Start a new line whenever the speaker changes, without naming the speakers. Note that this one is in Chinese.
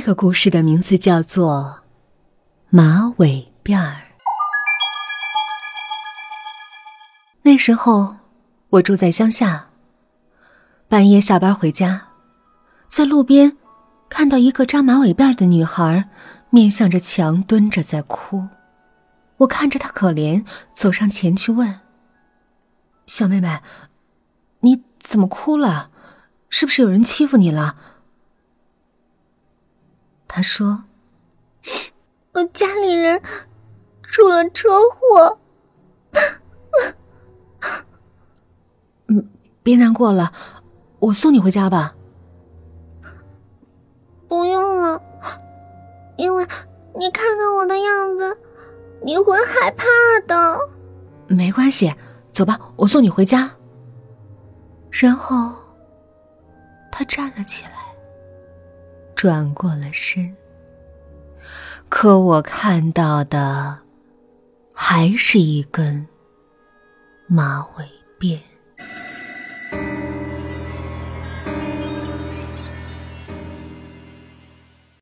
这个故事的名字叫做《马尾辫儿》。那时候我住在乡下，半夜下班回家，在路边看到一个扎马尾辫的女孩，面向着墙蹲着在哭。我看着她可怜，走上前去问：“小妹妹，你怎么哭了？是不是有人欺负你了？”她说：“
我家里人出了车祸。”
嗯，别难过了，我送你回家吧。
不用了，因为你看到我的样子，你会害怕的。
没关系，走吧，我送你回家。然后，他站了起来，转过了身。可我看到的，还是一根马尾辫。